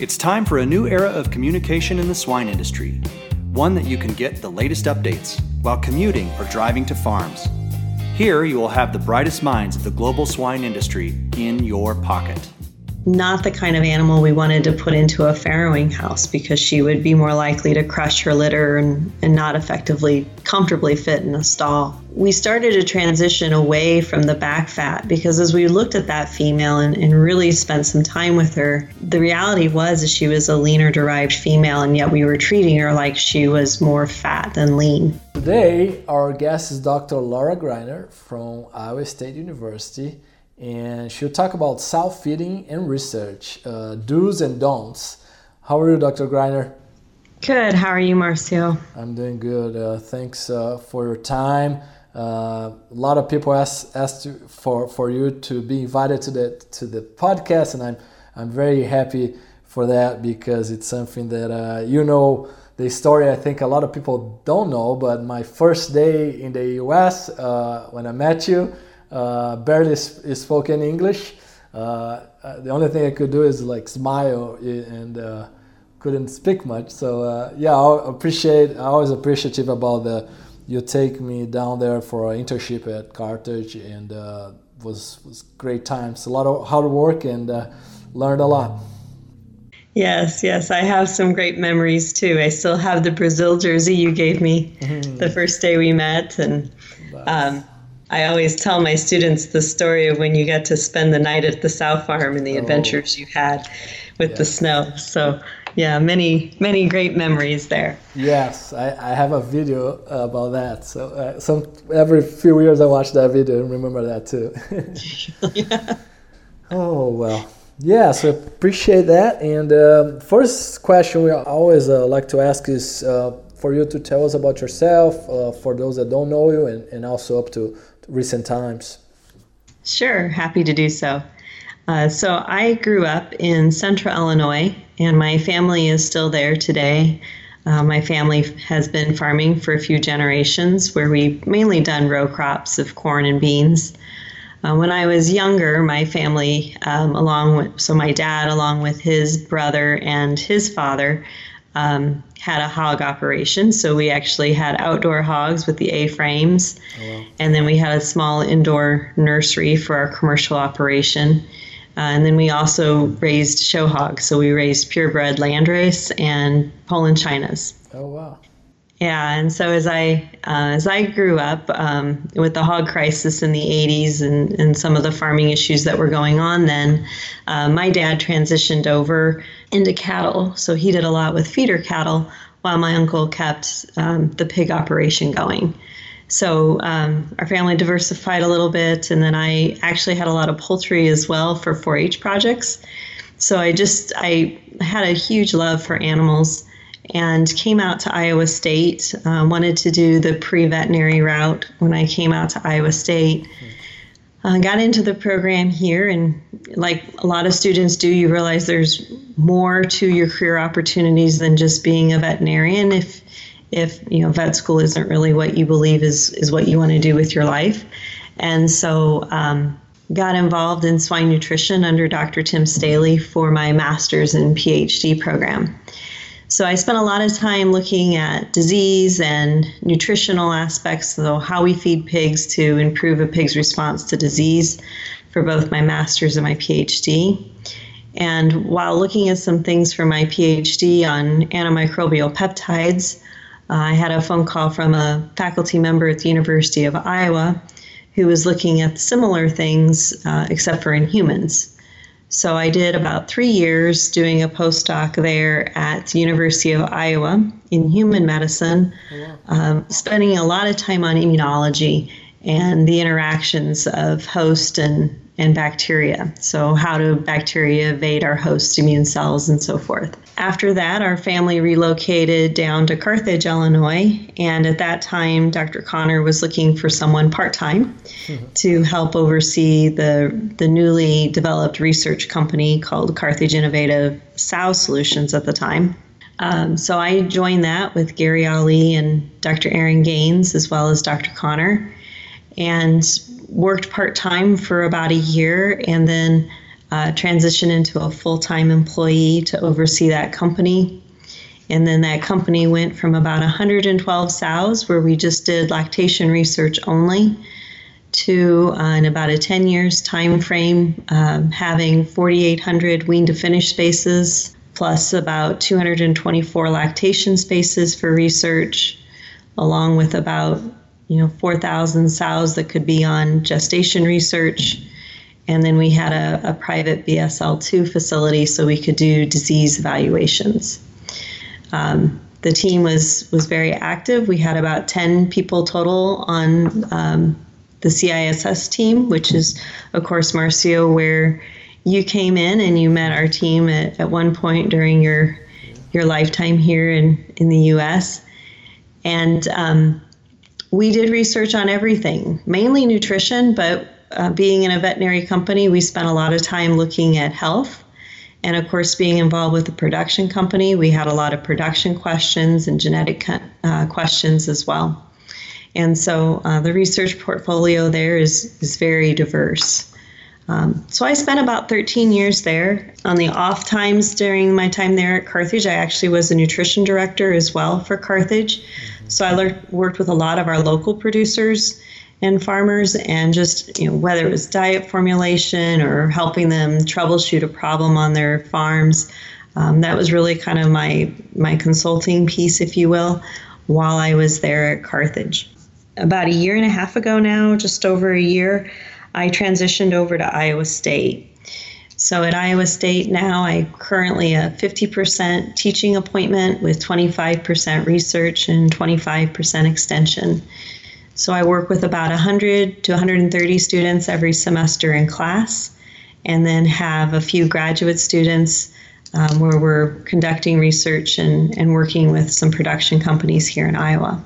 It's time for a new era of communication in the swine industry, one that you can get the latest updates while commuting or driving to farms. Here, you will have the brightest minds of the global swine industry in your pocket not the kind of animal we wanted to put into a farrowing house because she would be more likely to crush her litter and, and not effectively, comfortably fit in a stall. We started to transition away from the back fat because as we looked at that female and, and really spent some time with her, the reality was she was a leaner derived female and yet we were treating her like she was more fat than lean. Today, our guest is Dr. Laura Greiner from Iowa State University and she'll talk about self feeding and research, uh, do's and don'ts. How are you, Dr. Greiner? Good. How are you, Marcio? I'm doing good. Uh, thanks uh, for your time. Uh, a lot of people asked asked for for you to be invited to the to the podcast, and I'm I'm very happy for that because it's something that uh, you know the story. I think a lot of people don't know, but my first day in the U.S. Uh, when I met you barely spoke in English. Uh, uh, the only thing I could do is like smile and uh, couldn't speak much. So uh, yeah, I appreciate. I always appreciative about the you take me down there for an internship at Carthage and uh, was was great times. A lot of hard work and learned a lot. Yes, yes, I have some great memories too. I still have the Brazil jersey you gave me mm-hmm. the first day we met, and um, I always tell my students the story of when you got to spend the night at the sow farm and the oh. adventures you had with the snow. So, yeah, many, many great memories there. Yes, I, I have a video about that. So, uh, some every few years I watch that video and remember that too. yeah. Oh, well. Yeah, so appreciate that. And uh, first question we always uh, like to ask is uh, for you to tell us about yourself, uh, for those that don't know you, and, and also up to recent times? Sure, happy to do so. Uh, so I grew up in central Illinois, and my family is still there today. Uh, my family has been farming for a few generations, where we've mainly done row crops of corn and beans. Uh, when I was younger, my family, um, along with so my dad, along with his brother and his father, um, had a hog operation. So we actually had outdoor hogs with the A frames. Oh, wow. And then we had a small indoor nursery for our commercial operation. Uh, and then we also raised show hogs. So we raised purebred landrace and Poland Chinas. Oh, wow. Yeah, and so as I uh, as I grew up um, with the hog crisis in the 80s and, and some of the farming issues that were going on then, uh, my dad transitioned over into cattle. So he did a lot with feeder cattle while my uncle kept um, the pig operation going. So um, our family diversified a little bit, and then I actually had a lot of poultry as well for 4-H projects. So I just I had a huge love for animals and came out to Iowa State. Uh, wanted to do the pre veterinary route when I came out to Iowa State. Uh, got into the program here, and like a lot of students do, you realize there's more to your career opportunities than just being a veterinarian. If if you know vet school isn't really what you believe is is what you want to do with your life, and so um, got involved in swine nutrition under Dr. Tim Stahly for my master's and PhD program. So I spent a lot of time looking at disease and nutritional aspects, so how we feed pigs to improve a pig's response to disease for both my master's and my PhD. And while looking at some things for my PhD on antimicrobial peptides, uh, I had a phone call from a faculty member at the University of Iowa who was looking at similar things, uh, except for in humans. So I did about three years doing a postdoc there at the University of Iowa in human medicine, oh, um, spending a lot of time on immunology and the interactions of host and and bacteria. So, how do bacteria evade our host immune cells and so forth. After that, our family relocated down to Carthage, Illinois. And at that time, Dr. Connor was looking for someone part time mm-hmm. to help oversee the, the newly developed research company called Carthage Innovative Sow Solutions at the time. Um, so I joined that with Gary Ali and Dr. Aaron Gaines, as well as Dr. Connor, and worked part time for about a year and then uh, transitioned into a full time employee to oversee that company. And then that company went from about 112 sows, where we just did lactation research only, to uh, in about a 10 years time frame, um, having 4,800 wean to finish spaces, plus about 224 lactation spaces for research, along with about you know 4,000 sows that could be on gestation research. And then we had a, a private BSL2 facility so we could do disease evaluations. Um, the team was was very active. We had about 10 people total on um, the CISS team, which is, of course, Marcio, where you came in and you met our team at, at one point during your your lifetime here in, in the U.S. And um, we did research on everything, mainly nutrition, but uh, being in a veterinary company, we spent a lot of time looking at health. And of course, being involved with the production company, we had a lot of production questions and genetic uh, questions as well. And so uh, the research portfolio there is, is very diverse. Um, so I spent about 13 years there. On the off times during my time there at Carthage, I actually was a nutrition director as well for Carthage. So I worked with a lot of our local producers and farmers, and just you know whether it was diet formulation or helping them troubleshoot a problem on their farms. Um, that was really kind of my my consulting piece, if you will, while I was there at Carthage. About a year and a half ago now, just over a year, I transitioned over to Iowa State. So at Iowa State now, I currently a 50% teaching appointment with 25% research and 25% extension. So I work with about 100 to 130 students every semester in class, and then have a few graduate students um, where we're conducting research and, and working with some production companies here in Iowa.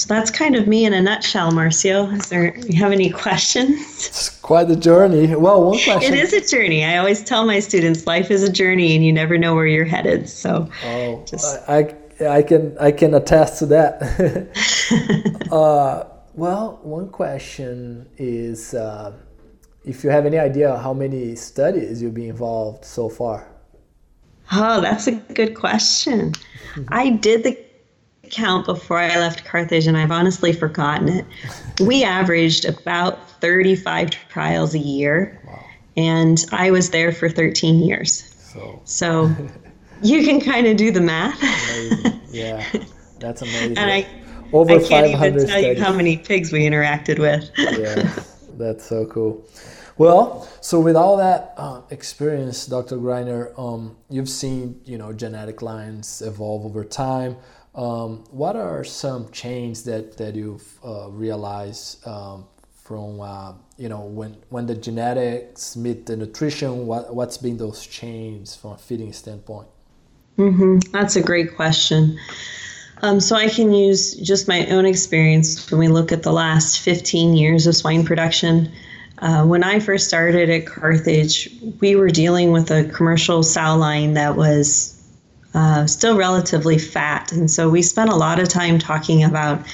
So that's kind of me in a nutshell, Marcio. Is there you have any questions? It's quite a journey. Well, one question. It is a journey. I always tell my students, life is a journey, and you never know where you're headed. So, oh, just... I, I can I can attest to that. uh, well, one question is uh, if you have any idea how many studies you've been involved so far. Oh, that's a good question. I did the count before I left Carthage, and I've honestly forgotten it. We averaged about 35 trials a year, wow. and I was there for 13 years. So, so you can kind of do the math. amazing. Yeah, that's amazing. and I, Over I can't even tell you how many pigs we interacted with. yeah, that's so cool. Well, so with all that uh, experience, Dr. Greiner, um, you've seen you know genetic lines evolve over time. Um, what are some changes that, that you've uh, realized um, from uh, you know when when the genetics meet the nutrition? What what's been those changes from a feeding standpoint? Mm-hmm. That's a great question. Um, so I can use just my own experience when we look at the last 15 years of swine production. Uh, when I first started at Carthage, we were dealing with a commercial sow line that was uh, still relatively fat. And so we spent a lot of time talking about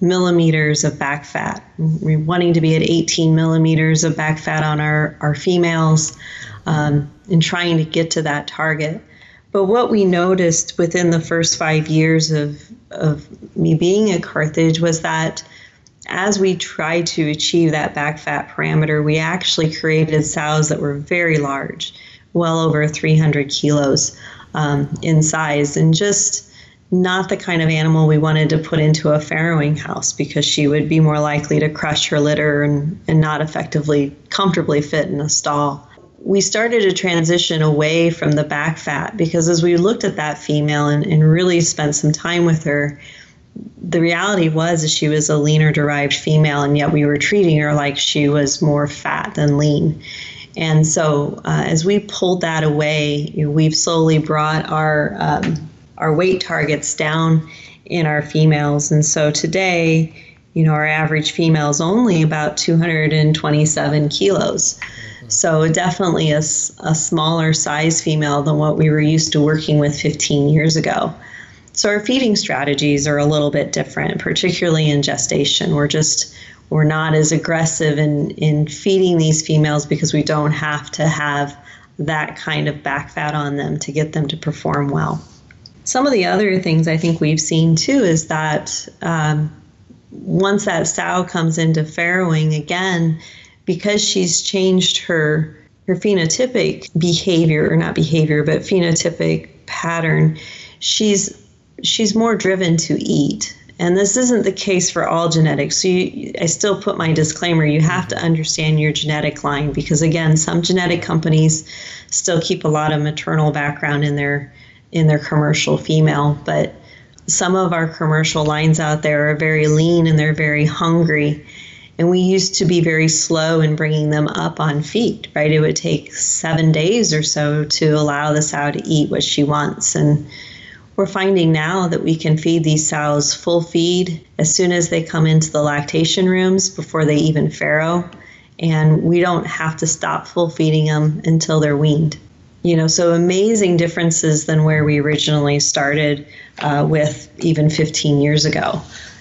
millimeters of back fat. We're wanting to be at 18 millimeters of back fat on our, our females um, and trying to get to that target. But what we noticed within the first five years of, of me being at Carthage was that as we tried to achieve that back fat parameter, we actually created sows that were very large, well over 300 kilos um, in size and just not the kind of animal we wanted to put into a farrowing house because she would be more likely to crush her litter and, and not effectively comfortably fit in a stall. We started a transition away from the back fat because as we looked at that female and, and really spent some time with her, the reality was she was a leaner derived female, and yet we were treating her like she was more fat than lean. And so, uh, as we pulled that away, you know, we've slowly brought our um, our weight targets down in our females. And so today, you know, our average female is only about 227 kilos. Mm-hmm. So definitely a, a smaller size female than what we were used to working with 15 years ago. So our feeding strategies are a little bit different, particularly in gestation. We're just we're not as aggressive in, in feeding these females because we don't have to have that kind of back fat on them to get them to perform well. Some of the other things I think we've seen too is that um, once that sow comes into farrowing again, because she's changed her her phenotypic behavior or not behavior but phenotypic pattern, she's she's more driven to eat and this isn't the case for all genetics. So you, I still put my disclaimer you have to understand your genetic line because, again, some genetic companies still keep a lot of maternal background in their in their commercial female, but some of our commercial lines out there are very lean and they're very hungry. And we used to be very slow in bringing them up on feet, right? It would take seven days or so to allow the sow to eat what she wants. And we're finding now that we can feed these sows full feed as soon as they come into the lactation rooms before they even farrow. And we don't have to stop full feeding them until they're weaned. You know, so amazing differences than where we originally started uh, with even 15 years ago.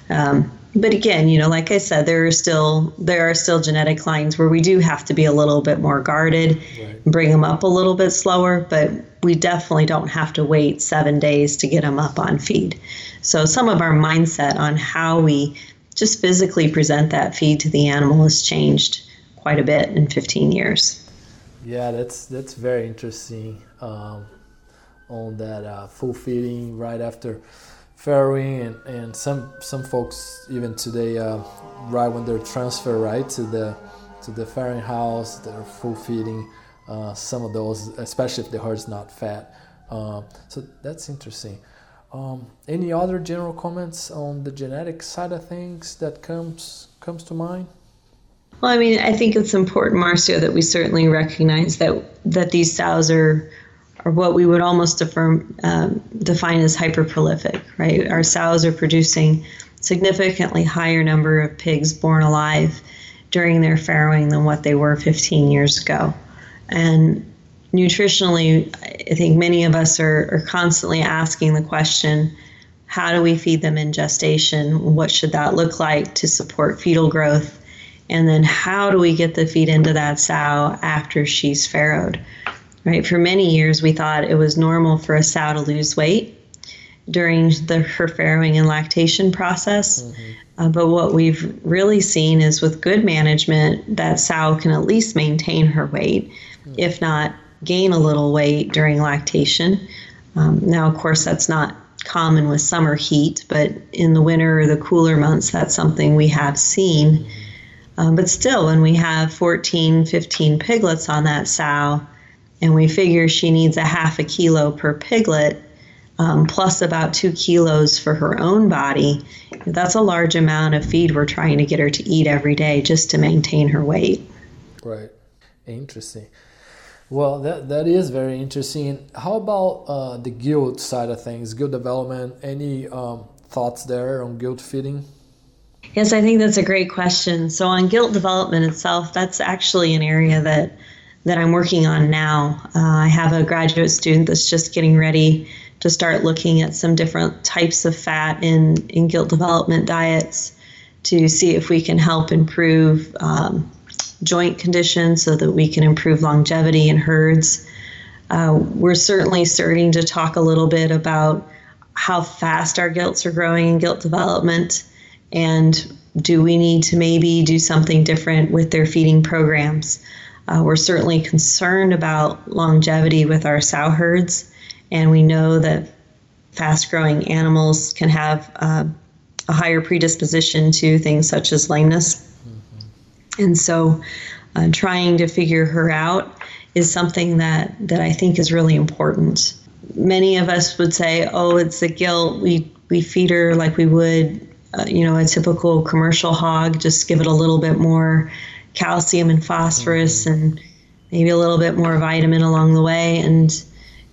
Um, but again, you know, like I said, there are still there are still genetic lines where we do have to be a little bit more guarded, right. bring them up a little bit slower, but we definitely don't have to wait seven days to get them up on feed. So some of our mindset on how we just physically present that feed to the animal has changed quite a bit in 15 years. Yeah, that's that's very interesting um, on that uh, full feeding right after farrowing and, and some some folks even today uh, right when they're transferred right to the to the farrowing house they're full feeding uh, some of those especially if the herd's not fat. Uh, so that's interesting. Um, any other general comments on the genetic side of things that comes comes to mind? Well i mean i think it's important marcio that we certainly recognize that that these sows are or what we would almost um, define as hyperprolific, right? Our sows are producing significantly higher number of pigs born alive during their farrowing than what they were 15 years ago. And nutritionally, I think many of us are, are constantly asking the question how do we feed them in gestation? What should that look like to support fetal growth? And then how do we get the feed into that sow after she's farrowed? Right? For many years, we thought it was normal for a sow to lose weight during the her farrowing and lactation process. Mm-hmm. Uh, but what we've really seen is with good management, that sow can at least maintain her weight, mm-hmm. if not gain a little weight during lactation. Um, now, of course, that's not common with summer heat, but in the winter or the cooler months, that's something we have seen. Mm-hmm. Um, but still, when we have 14, 15 piglets on that sow, and we figure she needs a half a kilo per piglet, um, plus about two kilos for her own body. That's a large amount of feed we're trying to get her to eat every day just to maintain her weight. Right. Interesting. Well, that, that is very interesting. How about uh, the gilt side of things, gilt development? Any um, thoughts there on gilt feeding? Yes, I think that's a great question. So, on gilt development itself, that's actually an area that that I'm working on now. Uh, I have a graduate student that's just getting ready to start looking at some different types of fat in, in gilt development diets to see if we can help improve um, joint conditions so that we can improve longevity in herds. Uh, we're certainly starting to talk a little bit about how fast our gilts are growing in gilt development and do we need to maybe do something different with their feeding programs. Uh, we're certainly concerned about longevity with our sow herds, and we know that fast growing animals can have uh, a higher predisposition to things such as lameness. Mm-hmm. And so, uh, trying to figure her out is something that, that I think is really important. Many of us would say, oh, it's a gilt. We, we feed her like we would, uh, you know, a typical commercial hog, just give it a little bit more calcium and phosphorus mm-hmm. and maybe a little bit more vitamin along the way, and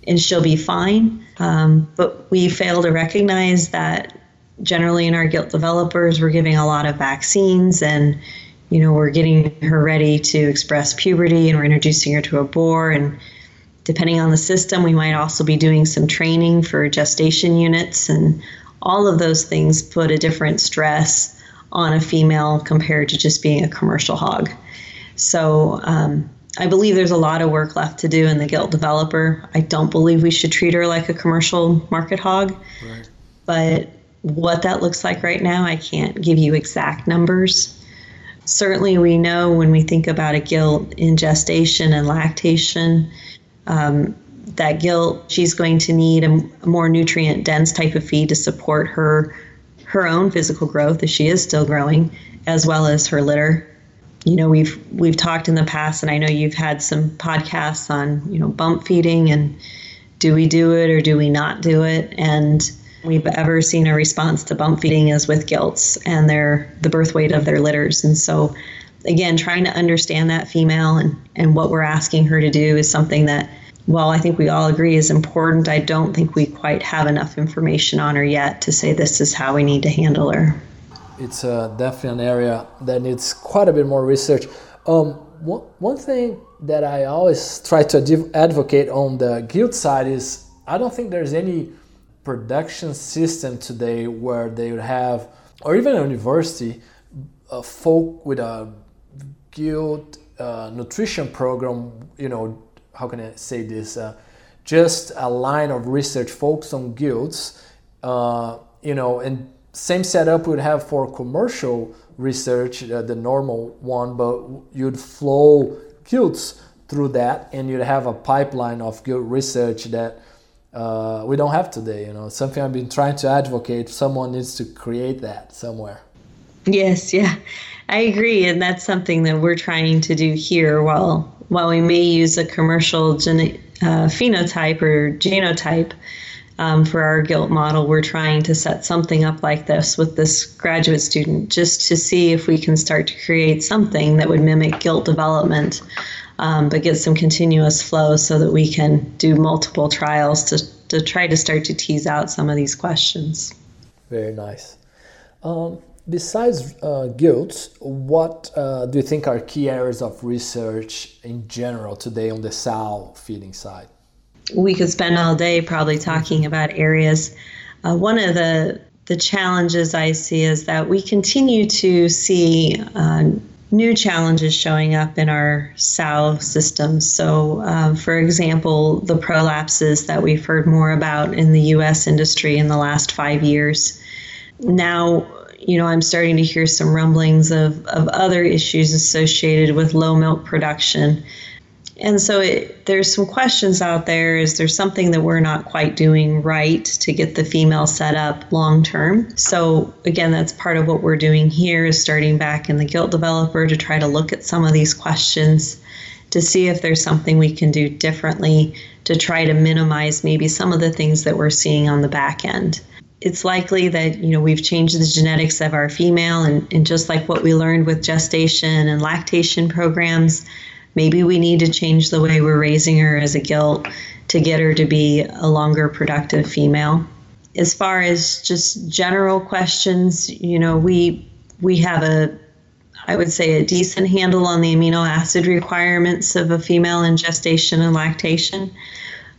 and she'll be fine. Um, but we fail to recognize that generally in our gilt developers, we're giving a lot of vaccines and you know we're getting her ready to express puberty and we're introducing her to a boar and depending on the system we might also be doing some training for gestation units and all of those things put a different stress on a female compared to just being a commercial hog. So um, I believe there's a lot of work left to do in the gilt developer. I don't believe we should treat her like a commercial market hog. Right. But what that looks like right now, I can't give you exact numbers. Certainly, we know when we think about a gilt in gestation and lactation, um, that gilt she's going to need a, a more nutrient dense type of feed to support her her own physical growth as she is still growing, as well as her litter. You know, we've we've talked in the past, and I know you've had some podcasts on you know bump feeding and do we do it or do we not do it? And we've ever seen a response to bump feeding is with gilts and their the birth weight of their litters. And so, again, trying to understand that female and and what we're asking her to do is something that while I think we all agree is important, I don't think we quite have enough information on her yet to say this is how we need to handle her. It's uh, definitely an area that needs quite a bit more research. Um, one, one thing that I always try to advocate on the gilt side is I don't think there's any production system today where they would have, or even a university, a folk with a gilt uh, nutrition program, you know, how can I say this? Uh, just a line of research focused on gilts, uh, you know, and same setup would have for commercial research, uh, the normal one, but you'd flow gilts through that, and you'd have a pipeline of gilt research that uh, we don't have today. You know, something I've been trying to advocate. Someone needs to create that somewhere. Yes, yeah, I agree, and that's something that we're trying to do here. While while we may use a commercial uh, phenotype or genotype um, for our gilt model, we're trying to set something up like this with this graduate student just to see if we can start to create something that would mimic gilt development, um, but get some continuous flow so that we can do multiple trials to, to try to start to tease out some of these questions. Very nice. Um, Besides uh, gilts, what uh, do you think are key areas of research in general today on the sow feeding side? We could spend all day probably talking about areas. Uh, one of the the challenges I see is that we continue to see uh, new challenges showing up in our sow systems. So, uh, for example, the prolapses that we've heard more about in the U.S. industry in the last five years. Now, you know, I'm starting to hear some rumblings of, of other issues associated with low milk production. And so it, there's some questions out there. Is there something that we're not quite doing right to get the female set up long term? So again, that's part of what we're doing here is starting back in the gilt developer to try to look at some of these questions to see if there's something we can do differently to try to minimize maybe some of the things that we're seeing on the back end it's likely that you know we've changed the genetics of our female and, and just like what we learned with gestation and lactation programs maybe we need to change the way we're raising her as a gilt to get her to be a longer productive female. As far as just general questions you know we we have a i would say a decent handle on the amino acid requirements of a female in gestation and lactation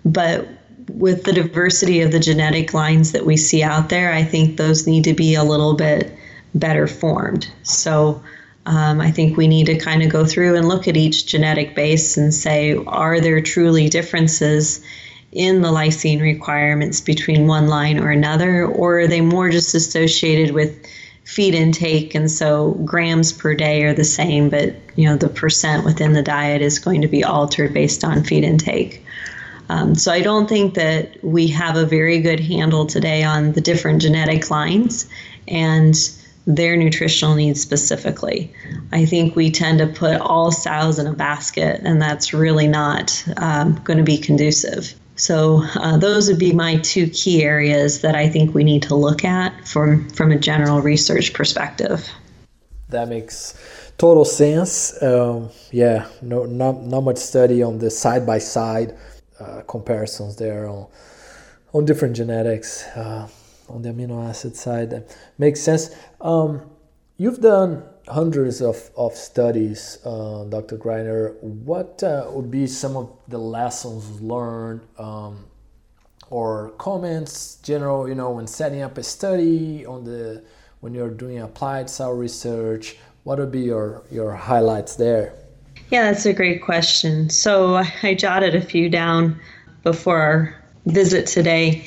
but with the diversity of the genetic lines that we see out there, I think those need to be a little bit better formed. So um, I think we need to kind of go through and look at each genetic base and say, are there truly differences in the lysine requirements between one line or another, or are they more just associated with feed intake and so grams per day are the same but you know the percent within the diet is going to be altered based on feed intake um, so I don't think that we have a very good handle today on the different genetic lines and their nutritional needs specifically. I think we tend to put all sows in a basket, and that's really not um, going to be conducive. So uh, those would be my two key areas that I think we need to look at from from a general research perspective. That makes total sense. Um, yeah, no, not not much study on the side by side uh, comparisons there on on different genetics uh, on the amino acid side. That makes sense. Um, you've done hundreds of, of studies, uh, Dr. Greiner. What uh, would be some of the lessons learned um, or comments, general, you know, when setting up a study on the when you're doing applied sow research? What would be your, your highlights there? Yeah, that's a great question. So I jotted a few down before our visit today.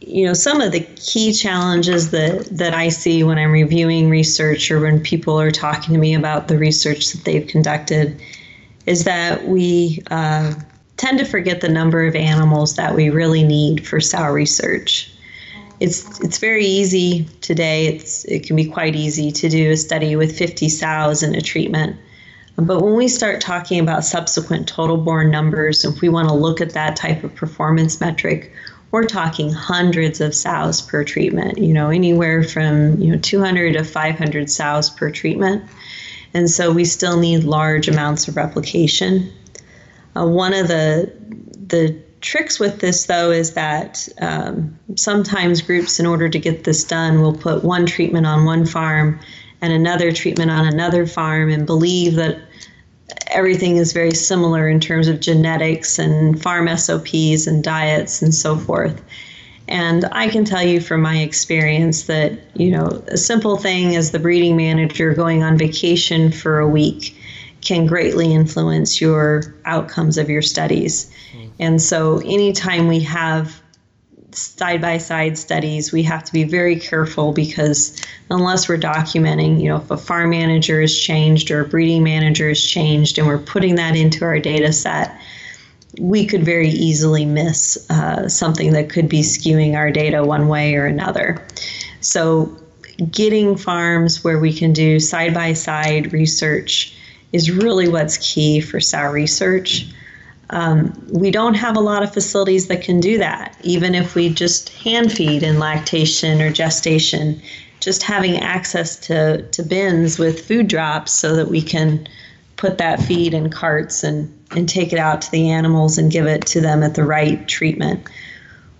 You know, some of the key challenges that, that I see when I'm reviewing research or when people are talking to me about the research that they've conducted is that we uh, tend to forget the number of animals that we really need for sow research. It's it's very easy today. It's it can be quite easy to do a study with 50 sows in a treatment but when we start talking about subsequent total born numbers, if we want to look at that type of performance metric, we're talking hundreds of sows per treatment, you know, anywhere from, you know, 200 to 500 sows per treatment. And so we still need large amounts of replication. Uh, one of the, the tricks with this, though, is that um, sometimes groups, in order to get this done, will put one treatment on one farm and another treatment on another farm and believe that everything is very similar in terms of genetics and farm SOPs and diets and so forth. And I can tell you from my experience that, you know, a simple thing as the breeding manager going on vacation for a week can greatly influence your outcomes of your studies. Mm. And so anytime we have side by side studies, we have to be very careful because unless we're documenting, you know, if a farm manager is changed or a breeding manager is changed and we're putting that into our data set, we could very easily miss uh, something that could be skewing our data one way or another. So, getting farms where we can do side by side research is really what's key for sow research. Um, we don't have a lot of facilities that can do that, even if we just hand feed in lactation or gestation. Just having access to, to bins with food drops so that we can put that feed in carts and, and take it out to the animals and give it to them at the right treatment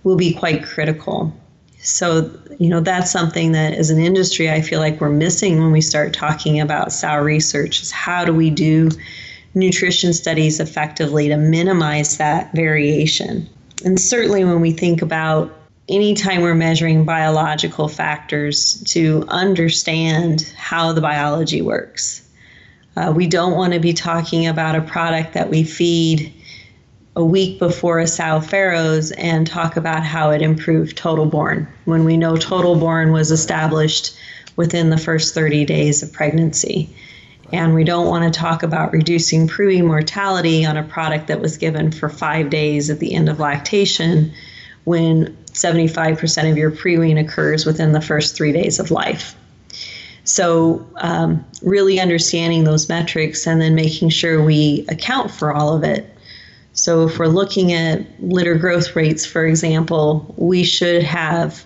will be quite critical. So, you know, that's something that as an industry I feel like we're missing when we start talking about sow research is how do we do nutrition studies effectively to minimize that variation. And certainly when we think about anytime we're measuring biological factors to understand how the biology works. Uh, we don't want to be talking about a product that we feed a week before a sow farrows and talk about how it improved total born when we know total born was established within the first 30 days of pregnancy. And we don't want to talk about reducing pre-wean mortality on a product that was given for five days at the end of lactation when 75% of your pre-wean occurs within the first three days of life. So, um, really understanding those metrics and then making sure we account for all of it. So, if we're looking at litter growth rates, for example, we should have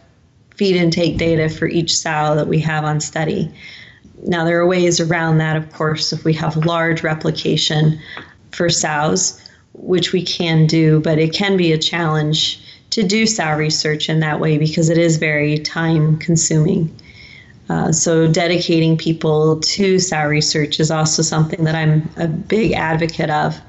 feed intake data for each sow that we have on study. Now, there are ways around that, of course, if we have large replication for sows, which we can do, but it can be a challenge to do sow research in that way because it is very time consuming. Uh, so, dedicating people to sow research is also something that I'm a big advocate of.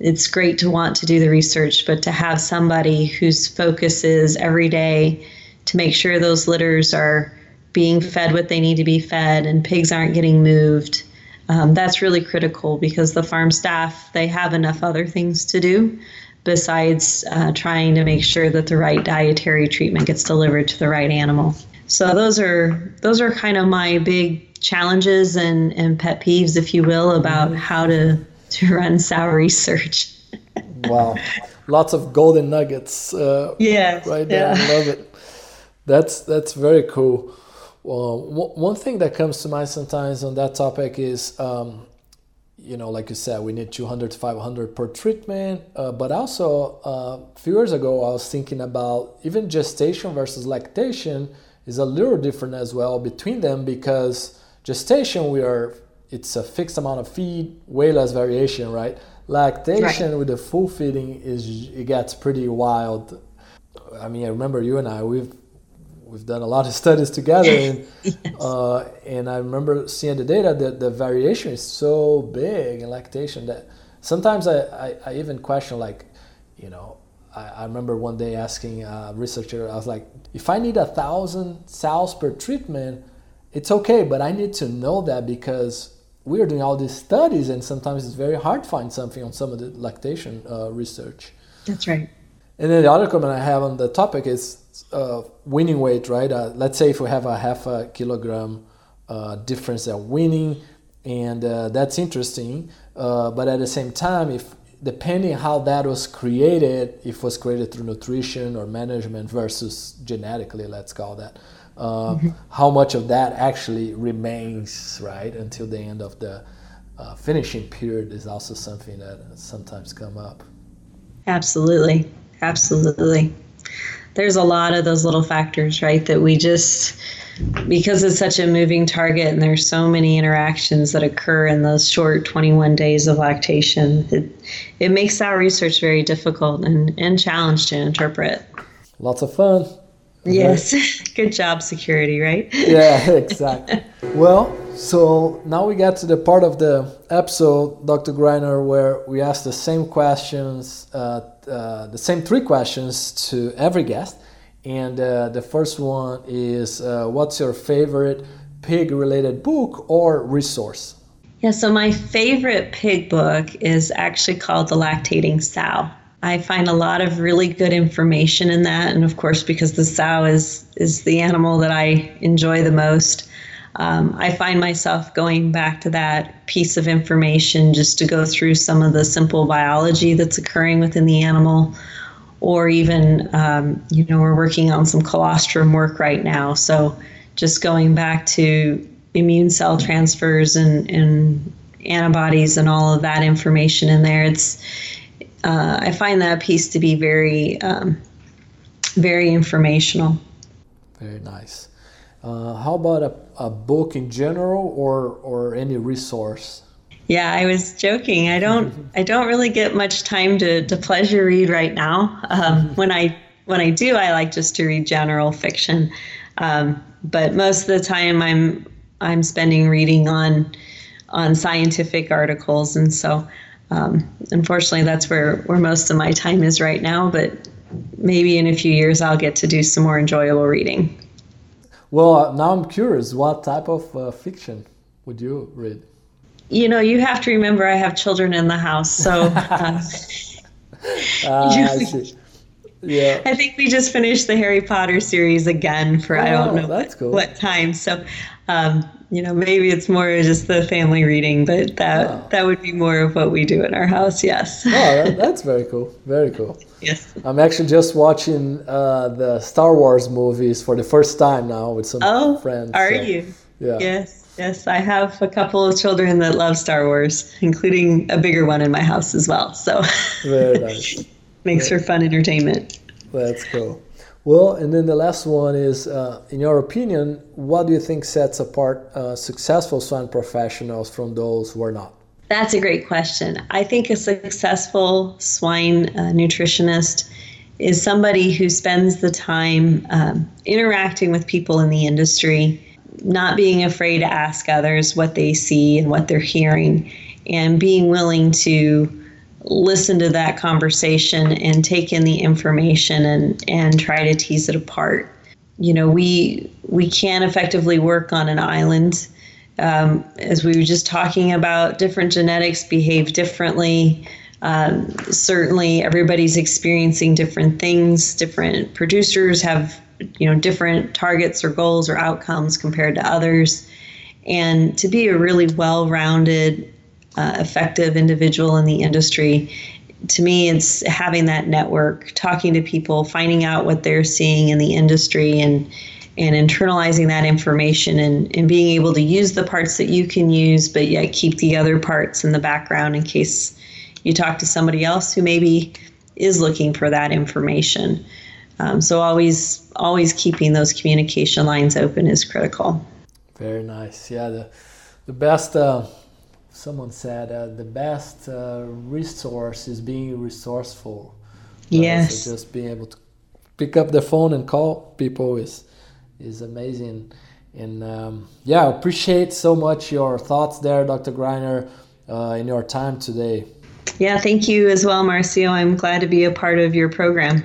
It's great to want to do the research, but to have somebody whose focus is every day to make sure those litters are being fed what they need to be fed and pigs aren't getting moved. Um, that's really critical because the farm staff they have enough other things to do besides uh, trying to make sure that the right dietary treatment gets delivered to the right animal. So those are those are kind of my big challenges and, and pet peeves, if you will, about mm-hmm. how to to run sow research. wow, lots of golden nuggets. Uh, yeah, right there. Yeah. I love it. That's that's very cool. Well, one thing that comes to mind sometimes on that topic is, um, you know, like you said, we need 200 to 500 per treatment. Uh, but also, uh, a few years ago, I was thinking about even gestation versus lactation is a little different as well between them because gestation, we are it's a fixed amount of feed, way less variation, right? Lactation right. with the full feeding is it gets pretty wild. I mean, I remember you and I we've we've done a lot of studies together, and yes. uh, and I remember seeing the data that the variation is so big in lactation that sometimes I, I, I even question like, you know, I, I, remember one day asking a researcher, I was like, if I need a thousand sows per treatment, it's okay, but I need to know that because we are doing all these studies, and sometimes it's very hard to find something on some of the lactation uh, research. That's right. And then the other comment I have on the topic is uh, weaning weight, right? Uh, let's say if we have a half a kilogram uh, difference at weaning, and uh, that's interesting. Uh, but at the same time, if depending how that was created, if it was created through nutrition or management versus genetically, let's call that, uh, mm-hmm. how much of that actually remains right until the end of the uh, finishing period is also something that sometimes come up. Absolutely, absolutely. There's a lot of those little factors, right, that we just because it's such a moving target and there's so many interactions that occur in those short 21 days of lactation it, it makes that research very difficult and, and challenge to interpret. Lots of fun. Yes. Good job security right? Yeah exactly. Well so now we get to the part of the episode dr greiner where we ask the same questions uh, uh, the same three questions to every guest and uh, the first one is uh, what's your favorite pig related book or resource? Yeah, so my favorite pig book is actually called The Lactating Sow. I find a lot of really good information in that, and of course, because the sow is is the animal that I enjoy the most, um, I find myself going back to that piece of information just to go through some of the simple biology that's occurring within the animal, or even, um, you know, we're working on some colostrum work right now. So just going back to immune cell transfers and, and antibodies and all of that information in there, it's, uh, I find that piece to be very, um, very informational. Very nice. Uh, how about a, a book in general or, or any resource? Yeah, I was joking. I don't I don't really get much time to, to pleasure read right now. Um, when I when I do, I like just to read general fiction. Um, but most of the time, I'm I'm spending reading on on scientific articles, and so um, unfortunately, that's where where most of my time is right now. But maybe in a few years, I'll get to do some more enjoyable reading. Well, now I'm curious. What type of uh, fiction would you read? you know, you have to remember I have children in the house, so. Uh, uh, I see. Yeah. I think we just finished the Harry Potter series again for oh, I don't oh, know what, cool. what, time. So, um, you know, maybe it's more just the family reading, but that oh. that would be more of what we do in our house. Yes. oh, that, that's very cool. Very cool. Yes. I'm actually just watching uh, the Star Wars movies for the first time now with some oh, friends. Are so, you? Yeah. Yes. Yes, I have a couple of children that love Star Wars, including a bigger one in my house as well. So very nice. Makes for fun entertainment. That's cool. Well, and then the last one is, uh, in your opinion, what do you think sets apart uh, successful swine professionals from those who are not? That's a great question. I think a successful swine uh, nutritionist is somebody who spends the time um, interacting with people in the industry not being afraid to ask others what they see and what they're hearing, and being willing to listen to that conversation and take in the information and, and try to tease it apart. You know, we we can't effectively work on an island. Um, as we were just talking about, different genetics behave differently. Um, certainly, everybody's experiencing different things. Different producers have you know different targets or goals or outcomes compared to others and to be a really well-rounded uh, effective individual in the industry to me it's having that network talking to people finding out what they're seeing in the industry and and internalizing that information and, and being able to use the parts that you can use but yet keep the other parts in the background in case you talk to somebody else who maybe is looking for that information um, so always, always keeping those communication lines open is critical. Very nice. Yeah, the the best. Uh, someone said uh, the best uh, resource is being resourceful. Yes. So just being able to pick up the phone and call people is is amazing. And um, yeah, appreciate so much your thoughts there, Dr. Greiner, uh, in your time today. Yeah, thank you as well, Marcio. I'm glad to be a part of your program.